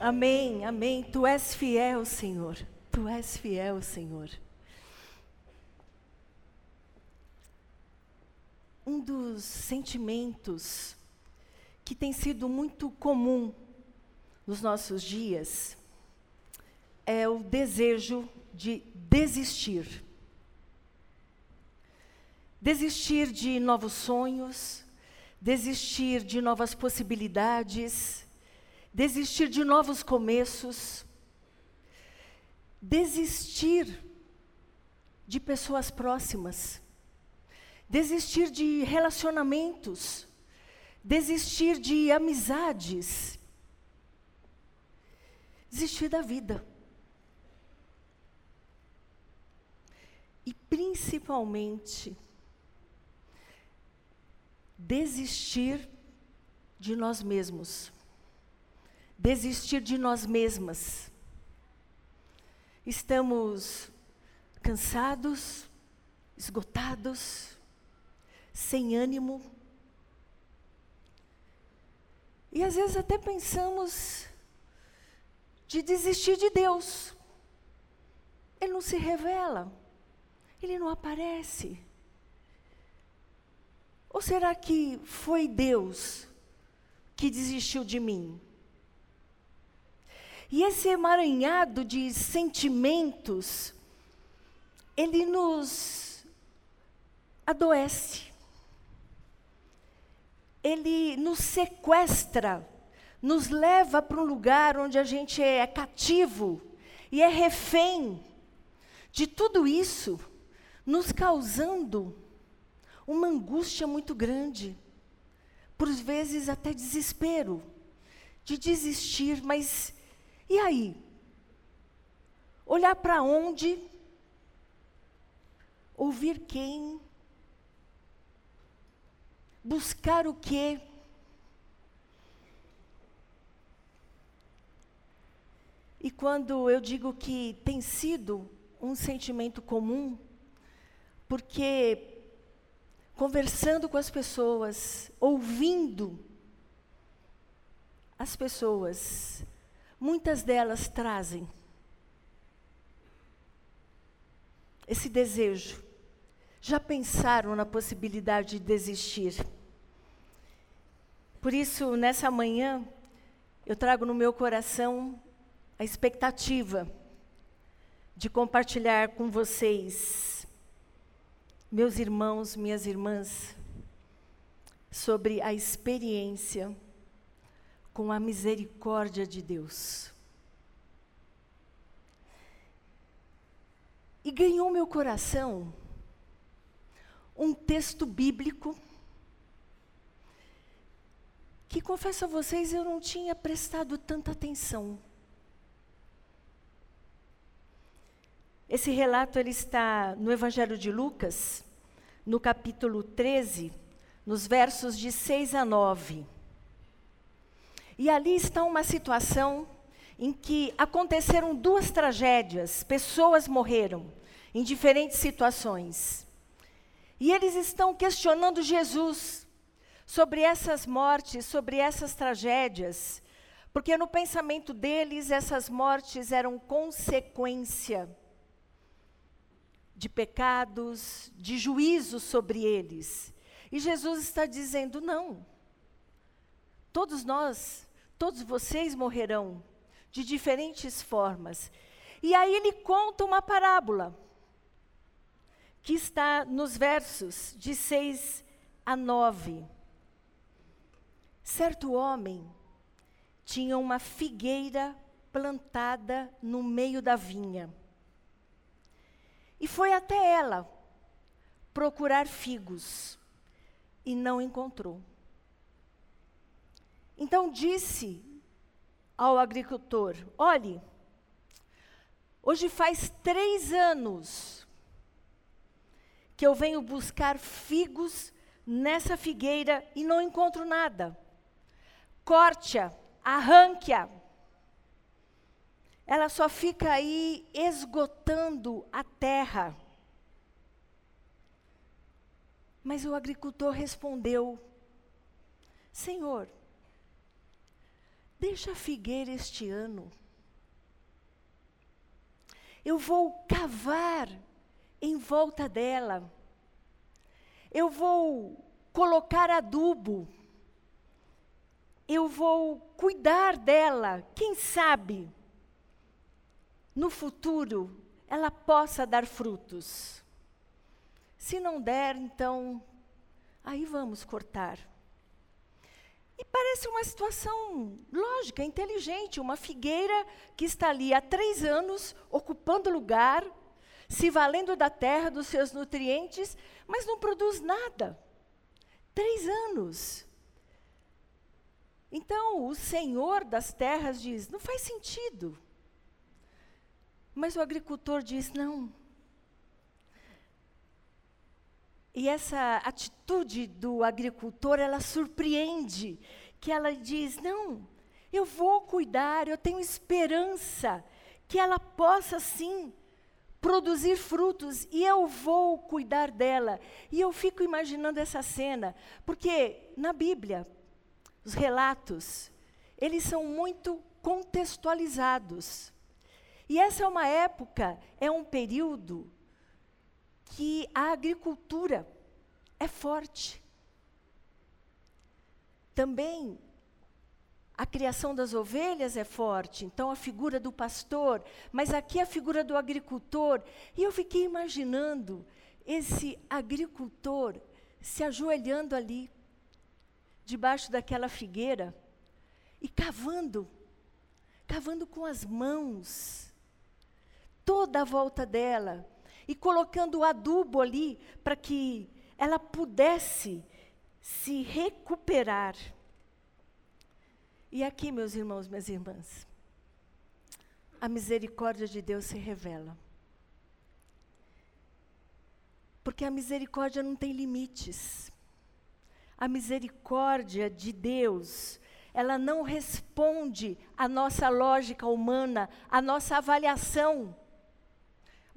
Amém, amém. Tu és fiel, Senhor. Tu és fiel, Senhor. Um dos sentimentos que tem sido muito comum nos nossos dias é o desejo de desistir. Desistir de novos sonhos, desistir de novas possibilidades, desistir de novos começos, desistir de pessoas próximas, desistir de relacionamentos, desistir de amizades, desistir da vida. E principalmente, desistir de nós mesmos desistir de nós mesmas. Estamos cansados, esgotados, sem ânimo. E às vezes até pensamos de desistir de Deus. Ele não se revela, ele não aparece. Ou será que foi Deus que desistiu de mim? E esse emaranhado de sentimentos, ele nos adoece. Ele nos sequestra, nos leva para um lugar onde a gente é cativo e é refém de tudo isso, nos causando uma angústia muito grande, por vezes até desespero, de desistir, mas e aí? Olhar para onde? Ouvir quem? Buscar o quê? E quando eu digo que tem sido um sentimento comum, porque conversando com as pessoas, ouvindo as pessoas, muitas delas trazem esse desejo. Já pensaram na possibilidade de desistir? Por isso, nessa manhã, eu trago no meu coração a expectativa de compartilhar com vocês, meus irmãos, minhas irmãs, sobre a experiência com a misericórdia de Deus. E ganhou meu coração um texto bíblico que confesso a vocês eu não tinha prestado tanta atenção. Esse relato ele está no Evangelho de Lucas, no capítulo 13, nos versos de 6 a 9. E ali está uma situação em que aconteceram duas tragédias, pessoas morreram em diferentes situações. E eles estão questionando Jesus sobre essas mortes, sobre essas tragédias, porque no pensamento deles essas mortes eram consequência de pecados, de juízo sobre eles. E Jesus está dizendo: não. Todos nós Todos vocês morrerão de diferentes formas. E aí ele conta uma parábola, que está nos versos de 6 a 9. Certo homem tinha uma figueira plantada no meio da vinha. E foi até ela procurar figos e não encontrou. Então disse ao agricultor: Olhe, hoje faz três anos que eu venho buscar figos nessa figueira e não encontro nada. Corte-a, arranque-a. Ela só fica aí esgotando a terra. Mas o agricultor respondeu: Senhor, Deixa a figueira este ano. Eu vou cavar em volta dela. Eu vou colocar adubo. Eu vou cuidar dela. Quem sabe no futuro ela possa dar frutos. Se não der, então, aí vamos cortar. E parece uma situação lógica, inteligente, uma figueira que está ali há três anos, ocupando lugar, se valendo da terra, dos seus nutrientes, mas não produz nada. Três anos. Então, o Senhor das terras diz: não faz sentido. Mas o agricultor diz: não. E essa atitude do agricultor, ela surpreende, que ela diz: não, eu vou cuidar, eu tenho esperança que ela possa sim produzir frutos e eu vou cuidar dela. E eu fico imaginando essa cena, porque na Bíblia, os relatos, eles são muito contextualizados. E essa é uma época, é um período que a agricultura é forte. Também a criação das ovelhas é forte, então a figura do pastor, mas aqui a figura do agricultor. E eu fiquei imaginando esse agricultor se ajoelhando ali, debaixo daquela figueira, e cavando, cavando com as mãos toda a volta dela e colocando adubo ali para que ela pudesse se recuperar. E aqui, meus irmãos, minhas irmãs, a misericórdia de Deus se revela. Porque a misericórdia não tem limites. A misericórdia de Deus, ela não responde à nossa lógica humana, à nossa avaliação.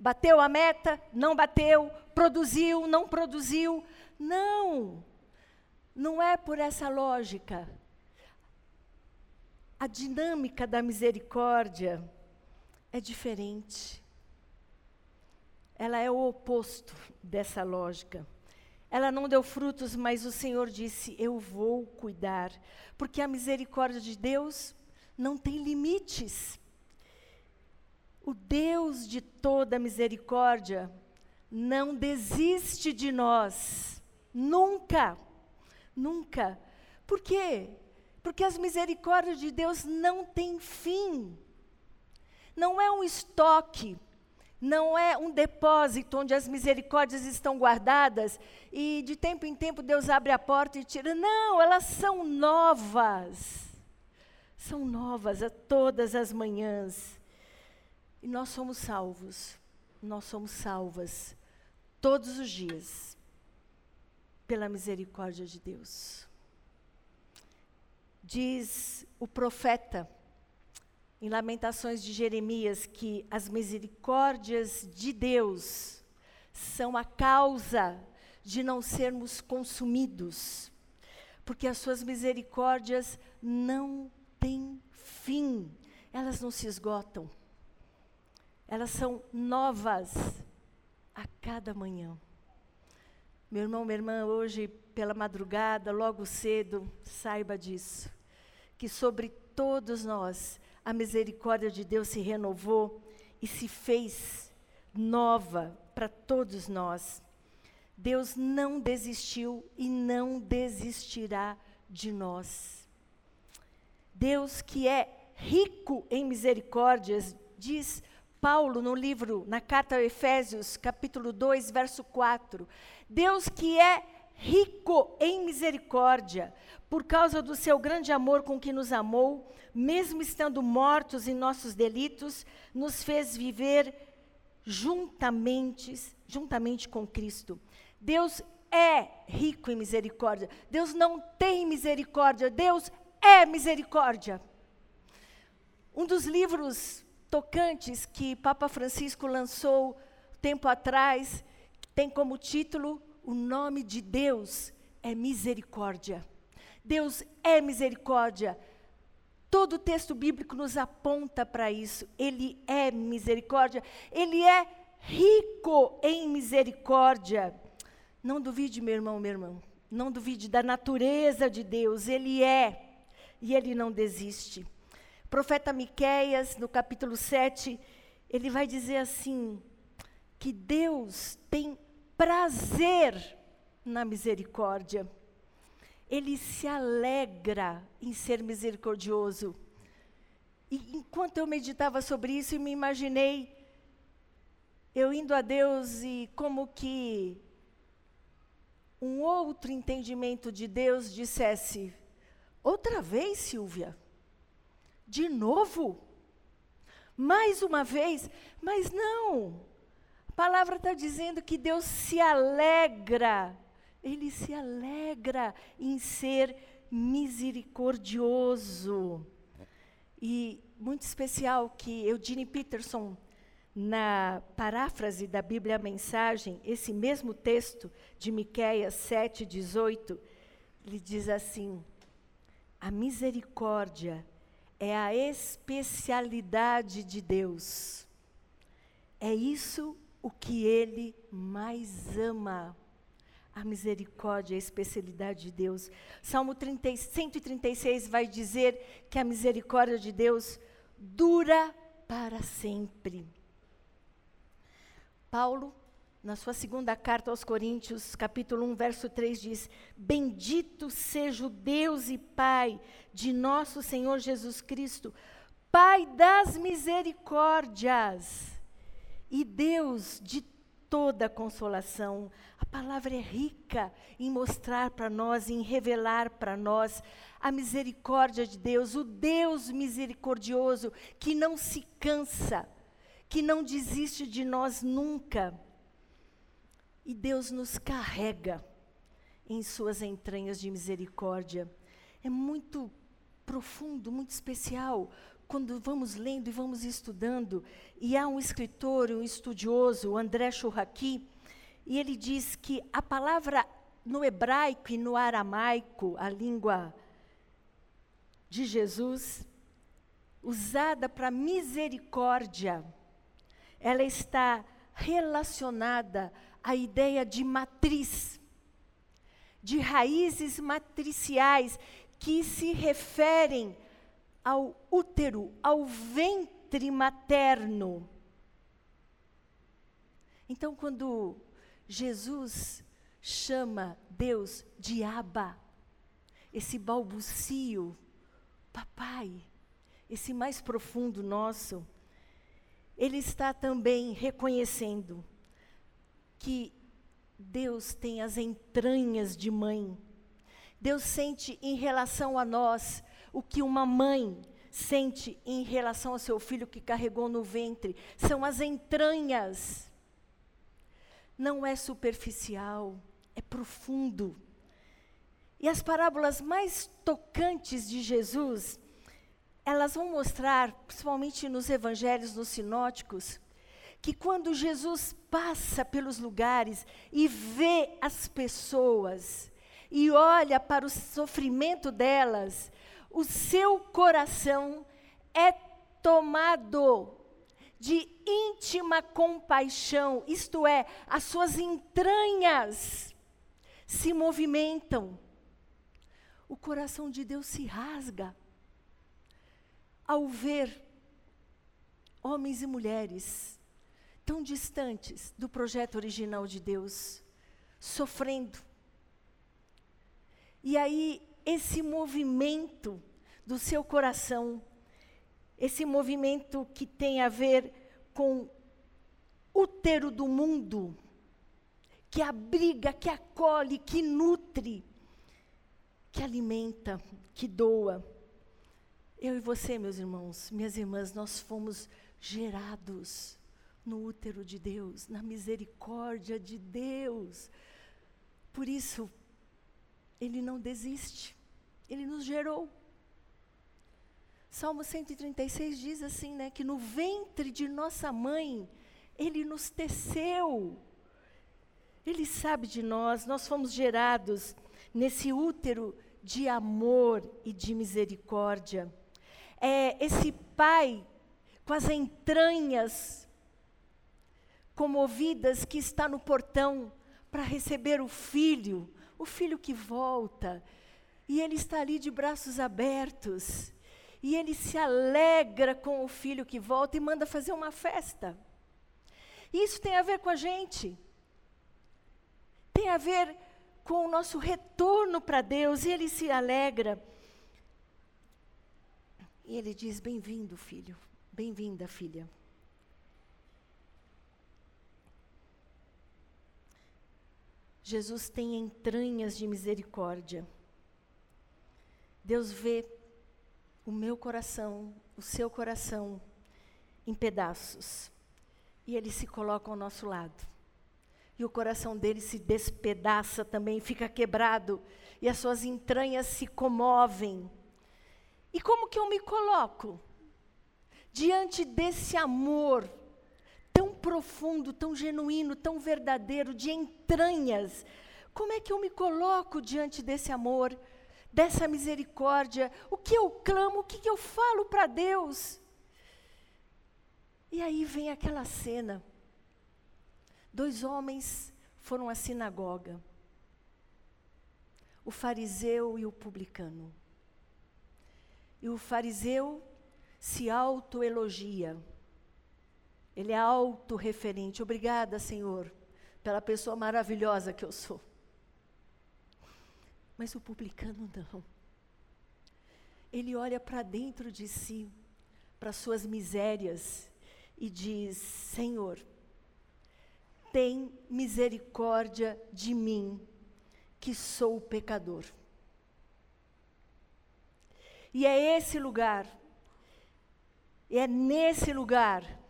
Bateu a meta? Não bateu. Produziu? Não produziu? Não. Não é por essa lógica. A dinâmica da misericórdia é diferente. Ela é o oposto dessa lógica. Ela não deu frutos, mas o Senhor disse: Eu vou cuidar. Porque a misericórdia de Deus não tem limites. O Deus de toda misericórdia não desiste de nós. Nunca. Nunca. Por quê? Porque as misericórdias de Deus não têm fim. Não é um estoque, não é um depósito onde as misericórdias estão guardadas e de tempo em tempo Deus abre a porta e tira. Não, elas são novas. São novas a todas as manhãs. E nós somos salvos, nós somos salvas todos os dias pela misericórdia de Deus. Diz o profeta em Lamentações de Jeremias que as misericórdias de Deus são a causa de não sermos consumidos, porque as suas misericórdias não têm fim, elas não se esgotam elas são novas a cada manhã. Meu irmão, minha irmã, hoje pela madrugada, logo cedo, saiba disso, que sobre todos nós a misericórdia de Deus se renovou e se fez nova para todos nós. Deus não desistiu e não desistirá de nós. Deus que é rico em misericórdias, diz Paulo, no livro, na carta aos Efésios, capítulo 2, verso 4. Deus que é rico em misericórdia, por causa do seu grande amor com que nos amou, mesmo estando mortos em nossos delitos, nos fez viver juntamente, juntamente com Cristo. Deus é rico em misericórdia. Deus não tem misericórdia, Deus é misericórdia. Um dos livros tocantes que Papa Francisco lançou tempo atrás, tem como título O nome de Deus é misericórdia. Deus é misericórdia. Todo o texto bíblico nos aponta para isso. Ele é misericórdia, ele é rico em misericórdia. Não duvide, meu irmão, meu irmão. Não duvide da natureza de Deus. Ele é e ele não desiste. Profeta Miqueias, no capítulo 7, ele vai dizer assim: que Deus tem prazer na misericórdia ele se alegra em ser misericordioso. E enquanto eu meditava sobre isso, eu me imaginei eu indo a Deus e como que um outro entendimento de Deus dissesse: outra vez, Silvia? De novo? Mais uma vez? Mas não. A palavra está dizendo que Deus se alegra ele se alegra em ser misericordioso. E muito especial que Eugene Peterson, na paráfrase da Bíblia Mensagem, esse mesmo texto de Miqueias 7, 18, ele diz assim: a misericórdia é a especialidade de Deus. É isso o que ele mais ama a misericórdia, a especialidade de Deus. Salmo 30, 136 vai dizer que a misericórdia de Deus dura para sempre. Paulo, na sua segunda carta aos Coríntios, capítulo 1, verso 3 diz: Bendito seja o Deus e Pai de nosso Senhor Jesus Cristo, Pai das misericórdias e Deus de toda consolação. A palavra é rica em mostrar para nós, em revelar para nós a misericórdia de Deus, o Deus misericordioso que não se cansa, que não desiste de nós nunca. E Deus nos carrega em suas entranhas de misericórdia. É muito profundo, muito especial, quando vamos lendo e vamos estudando, e há um escritor, um estudioso, o André Churraqui, e ele diz que a palavra no hebraico e no aramaico, a língua de Jesus, usada para misericórdia, ela está relacionada à ideia de matriz, de raízes matriciais que se referem ao útero, ao ventre materno. Então, quando Jesus chama Deus de Abba, esse balbucio, papai, esse mais profundo nosso, ele está também reconhecendo que Deus tem as entranhas de mãe. Deus sente em relação a nós o que uma mãe sente em relação ao seu filho que carregou no ventre. São as entranhas. Não é superficial, é profundo. E as parábolas mais tocantes de Jesus, elas vão mostrar, principalmente nos evangelhos, nos sinóticos, que quando Jesus passa pelos lugares e vê as pessoas, e olha para o sofrimento delas, o seu coração é tomado de íntima compaixão, isto é, as suas entranhas se movimentam. O coração de Deus se rasga ao ver homens e mulheres tão distantes do projeto original de Deus, sofrendo. E aí esse movimento do seu coração, esse movimento que tem a ver com útero do mundo, que abriga, que acolhe, que nutre, que alimenta, que doa. Eu e você, meus irmãos, minhas irmãs, nós fomos gerados no útero de Deus, na misericórdia de Deus. Por isso, ele não desiste. Ele nos gerou. Salmo 136 diz assim, né, que no ventre de nossa mãe ele nos teceu. Ele sabe de nós, nós fomos gerados nesse útero de amor e de misericórdia. é esse pai com as entranhas comovidas que está no portão para receber o filho, o filho que volta. E ele está ali de braços abertos. E ele se alegra com o filho que volta e manda fazer uma festa. Isso tem a ver com a gente. Tem a ver com o nosso retorno para Deus. E ele se alegra. E ele diz: Bem-vindo, filho. Bem-vinda, filha. Jesus tem entranhas de misericórdia. Deus vê o meu coração, o seu coração, em pedaços. E ele se coloca ao nosso lado. E o coração dele se despedaça também, fica quebrado. E as suas entranhas se comovem. E como que eu me coloco? Diante desse amor profundo, tão genuíno, tão verdadeiro, de entranhas. Como é que eu me coloco diante desse amor, dessa misericórdia? O que eu clamo, o que eu falo para Deus? E aí vem aquela cena. Dois homens foram à sinagoga. O fariseu e o publicano. E o fariseu se autoelogia. Ele é autorreferente. Obrigada, Senhor, pela pessoa maravilhosa que eu sou. Mas o publicano não. Ele olha para dentro de si, para suas misérias, e diz: Senhor, tem misericórdia de mim, que sou pecador. E é esse lugar, é nesse lugar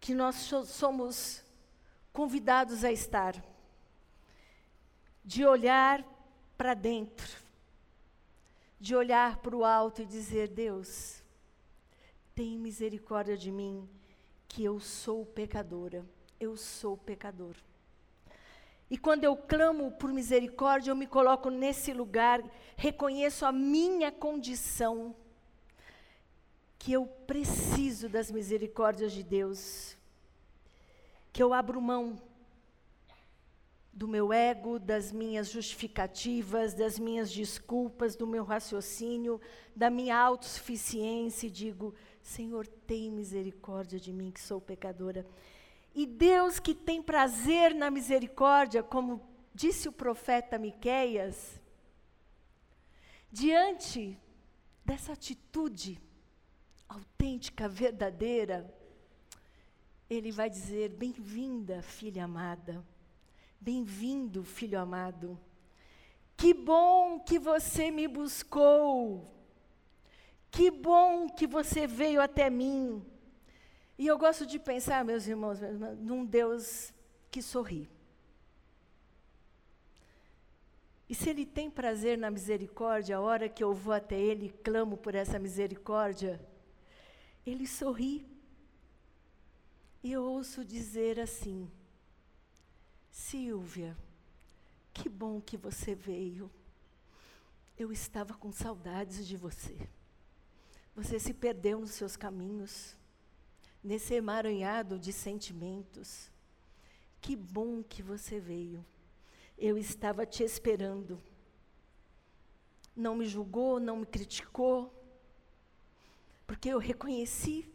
que nós somos convidados a estar, de olhar para dentro, de olhar para o alto e dizer: Deus, tem misericórdia de mim, que eu sou pecadora, eu sou pecador. E quando eu clamo por misericórdia, eu me coloco nesse lugar, reconheço a minha condição que eu preciso das misericórdias de Deus, que eu abro mão do meu ego, das minhas justificativas, das minhas desculpas, do meu raciocínio, da minha autossuficiência e digo: Senhor, tem misericórdia de mim que sou pecadora. E Deus que tem prazer na misericórdia, como disse o profeta Miqueias, diante dessa atitude, autêntica, verdadeira, ele vai dizer: Bem-vinda, filha amada. Bem-vindo, filho amado. Que bom que você me buscou. Que bom que você veio até mim. E eu gosto de pensar, meus irmãos, num Deus que sorri. E se Ele tem prazer na misericórdia, a hora que eu vou até Ele e clamo por essa misericórdia, ele sorri. E eu ouço dizer assim: Silvia, que bom que você veio. Eu estava com saudades de você. Você se perdeu nos seus caminhos, nesse emaranhado de sentimentos. Que bom que você veio. Eu estava te esperando. Não me julgou, não me criticou, porque eu reconheci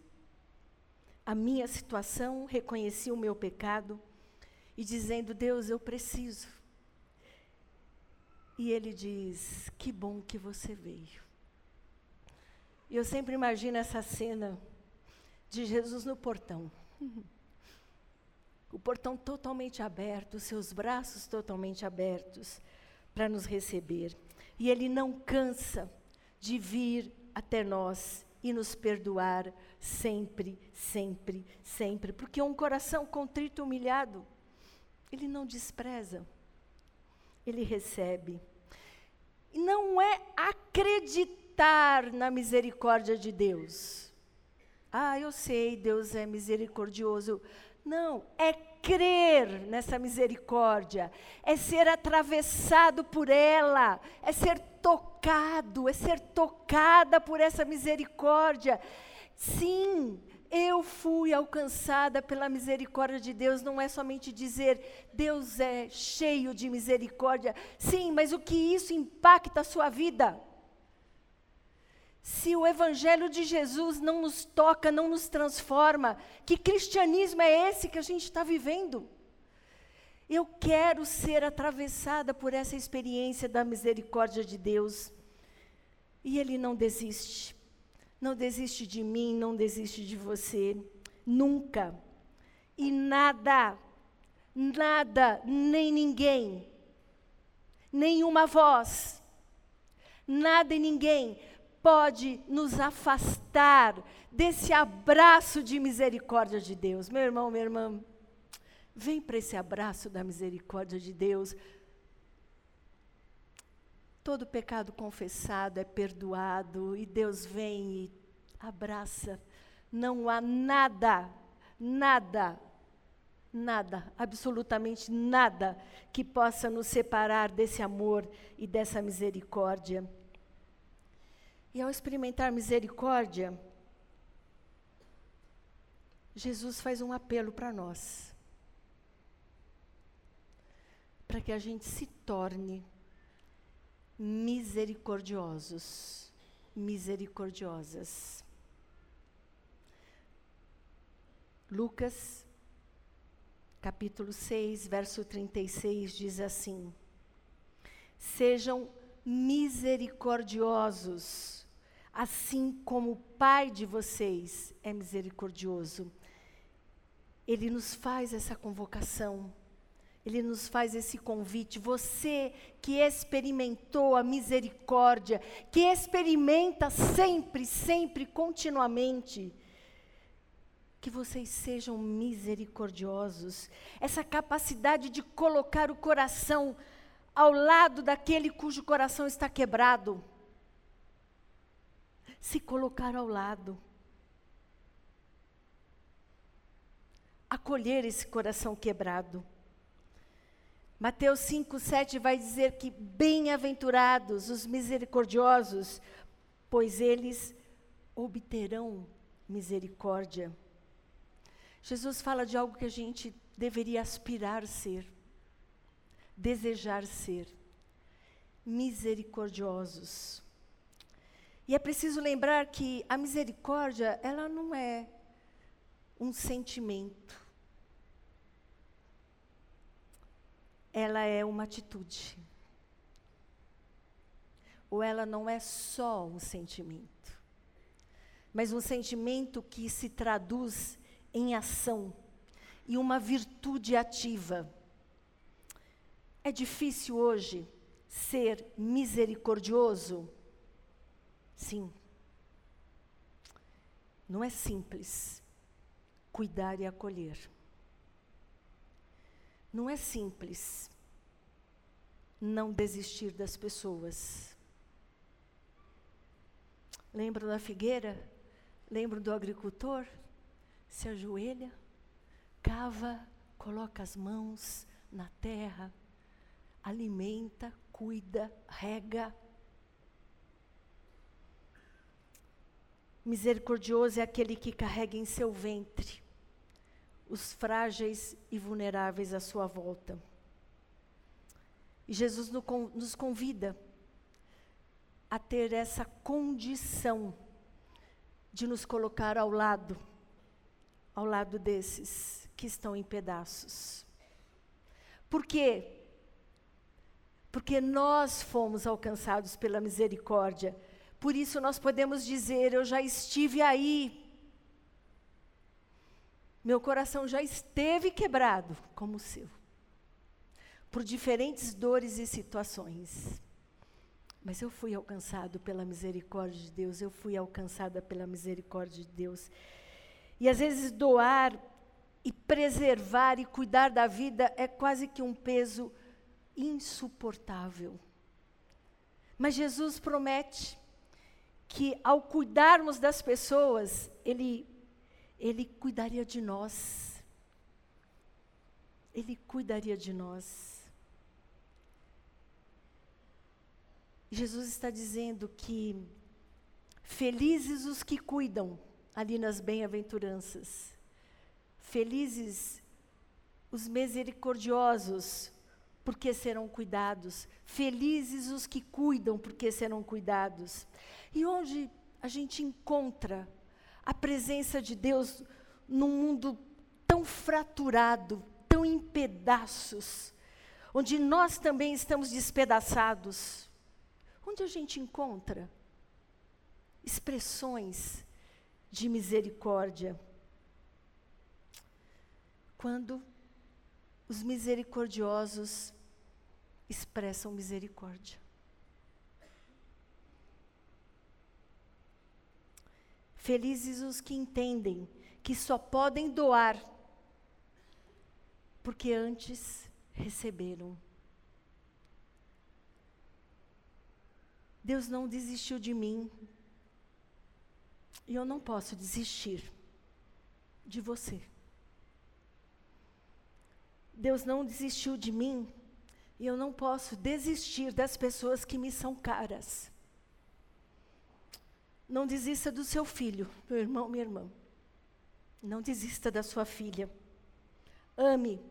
a minha situação, reconheci o meu pecado e dizendo: Deus, eu preciso. E ele diz: Que bom que você veio. E eu sempre imagino essa cena de Jesus no portão. O portão totalmente aberto, seus braços totalmente abertos para nos receber. E ele não cansa de vir até nós e nos perdoar sempre, sempre, sempre. Porque um coração contrito e humilhado, ele não despreza, ele recebe. E não é acreditar na misericórdia de Deus. Ah, eu sei, Deus é misericordioso. Não, é crer nessa misericórdia, é ser atravessado por ela, é ser tocado, é ser tocada por essa misericórdia. Sim, eu fui alcançada pela misericórdia de Deus, não é somente dizer Deus é cheio de misericórdia. Sim, mas o que isso impacta a sua vida? Se o evangelho de Jesus não nos toca, não nos transforma, que cristianismo é esse que a gente está vivendo? Eu quero ser atravessada por essa experiência da misericórdia de Deus. E Ele não desiste. Não desiste de mim, não desiste de você. Nunca. E nada, nada, nem ninguém, nenhuma voz, nada e ninguém pode nos afastar desse abraço de misericórdia de Deus. Meu irmão, minha irmã, Vem para esse abraço da misericórdia de Deus. Todo pecado confessado é perdoado e Deus vem e abraça. Não há nada, nada, nada, absolutamente nada que possa nos separar desse amor e dessa misericórdia. E ao experimentar misericórdia, Jesus faz um apelo para nós para que a gente se torne misericordiosos, misericordiosas. Lucas, capítulo 6, verso 36 diz assim: Sejam misericordiosos, assim como o Pai de vocês é misericordioso. Ele nos faz essa convocação ele nos faz esse convite. Você que experimentou a misericórdia, que experimenta sempre, sempre, continuamente, que vocês sejam misericordiosos. Essa capacidade de colocar o coração ao lado daquele cujo coração está quebrado. Se colocar ao lado. Acolher esse coração quebrado. Mateus 5, 7 vai dizer que bem-aventurados os misericordiosos, pois eles obterão misericórdia. Jesus fala de algo que a gente deveria aspirar ser, desejar ser, misericordiosos. E é preciso lembrar que a misericórdia, ela não é um sentimento. Ela é uma atitude. Ou ela não é só um sentimento, mas um sentimento que se traduz em ação e uma virtude ativa. É difícil hoje ser misericordioso? Sim. Não é simples cuidar e acolher. Não é simples não desistir das pessoas. Lembro da figueira? Lembro do agricultor? Se ajoelha, cava, coloca as mãos na terra, alimenta, cuida, rega. Misericordioso é aquele que carrega em seu ventre os frágeis e vulneráveis à sua volta. E Jesus nos convida a ter essa condição de nos colocar ao lado, ao lado desses que estão em pedaços. Por quê? Porque nós fomos alcançados pela misericórdia. Por isso nós podemos dizer: Eu já estive aí, meu coração já esteve quebrado como o seu, por diferentes dores e situações. Mas eu fui alcançado pela misericórdia de Deus, eu fui alcançada pela misericórdia de Deus. E às vezes doar e preservar e cuidar da vida é quase que um peso insuportável. Mas Jesus promete que ao cuidarmos das pessoas, Ele ele cuidaria de nós. Ele cuidaria de nós. Jesus está dizendo que felizes os que cuidam, ali nas bem-aventuranças. Felizes os misericordiosos, porque serão cuidados. Felizes os que cuidam, porque serão cuidados. E onde a gente encontra a presença de Deus num mundo tão fraturado, tão em pedaços, onde nós também estamos despedaçados. Onde a gente encontra expressões de misericórdia? Quando os misericordiosos expressam misericórdia. Felizes os que entendem que só podem doar porque antes receberam. Deus não desistiu de mim. E eu não posso desistir de você. Deus não desistiu de mim. E eu não posso desistir das pessoas que me são caras. Não desista do seu filho, meu irmão, minha irmã. Não desista da sua filha. Ame.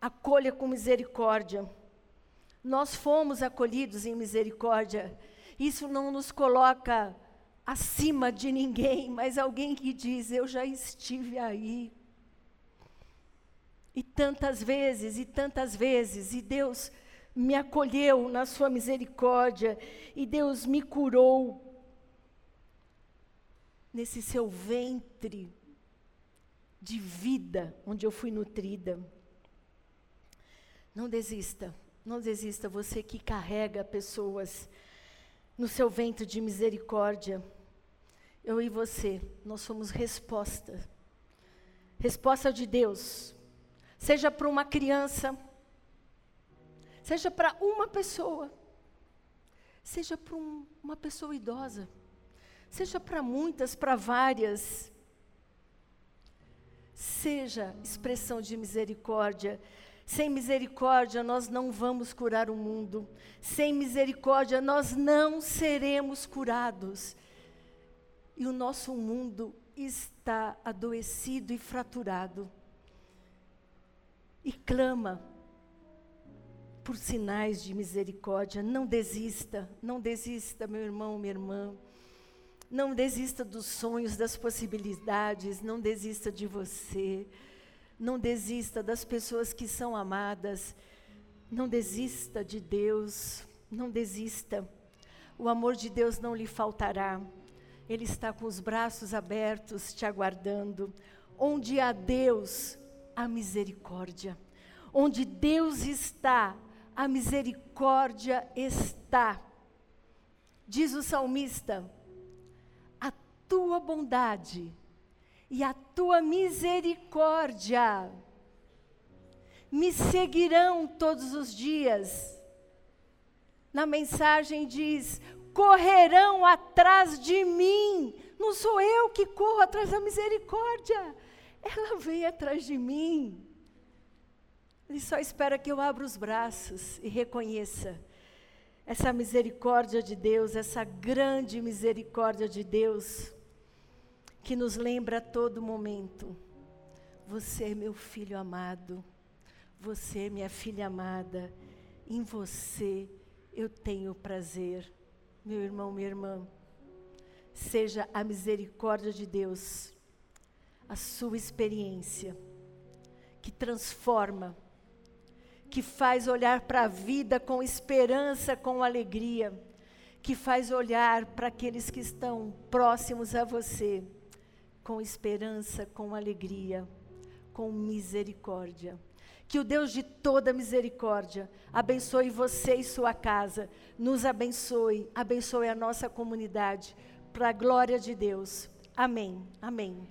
Acolha com misericórdia. Nós fomos acolhidos em misericórdia. Isso não nos coloca acima de ninguém, mas alguém que diz: Eu já estive aí. E tantas vezes, e tantas vezes, e Deus me acolheu na sua misericórdia, e Deus me curou nesse seu ventre de vida, onde eu fui nutrida. Não desista, não desista, você que carrega pessoas no seu ventre de misericórdia. Eu e você, nós somos resposta. Resposta de Deus. Seja para uma criança, seja para uma pessoa, seja para um, uma pessoa idosa seja para muitas, para várias. Seja expressão de misericórdia. Sem misericórdia, nós não vamos curar o mundo. Sem misericórdia, nós não seremos curados. E o nosso mundo está adoecido e fraturado. E clama por sinais de misericórdia. Não desista, não desista, meu irmão, minha irmã. Não desista dos sonhos, das possibilidades, não desista de você. Não desista das pessoas que são amadas. Não desista de Deus. Não desista. O amor de Deus não lhe faltará. Ele está com os braços abertos, te aguardando. Onde há Deus, há misericórdia. Onde Deus está, a misericórdia está. Diz o salmista: tua bondade e a tua misericórdia me seguirão todos os dias. Na mensagem diz: correrão atrás de mim. Não sou eu que corro atrás da misericórdia, ela vem atrás de mim. Ele só espera que eu abra os braços e reconheça essa misericórdia de Deus, essa grande misericórdia de Deus que nos lembra a todo momento: você é meu filho amado, você é minha filha amada, em você eu tenho prazer. Meu irmão, minha irmã, seja a misericórdia de Deus a sua experiência que transforma, que faz olhar para a vida com esperança, com alegria, que faz olhar para aqueles que estão próximos a você com esperança, com alegria, com misericórdia. Que o Deus de toda misericórdia abençoe você e sua casa, nos abençoe, abençoe a nossa comunidade, para a glória de Deus. Amém. Amém.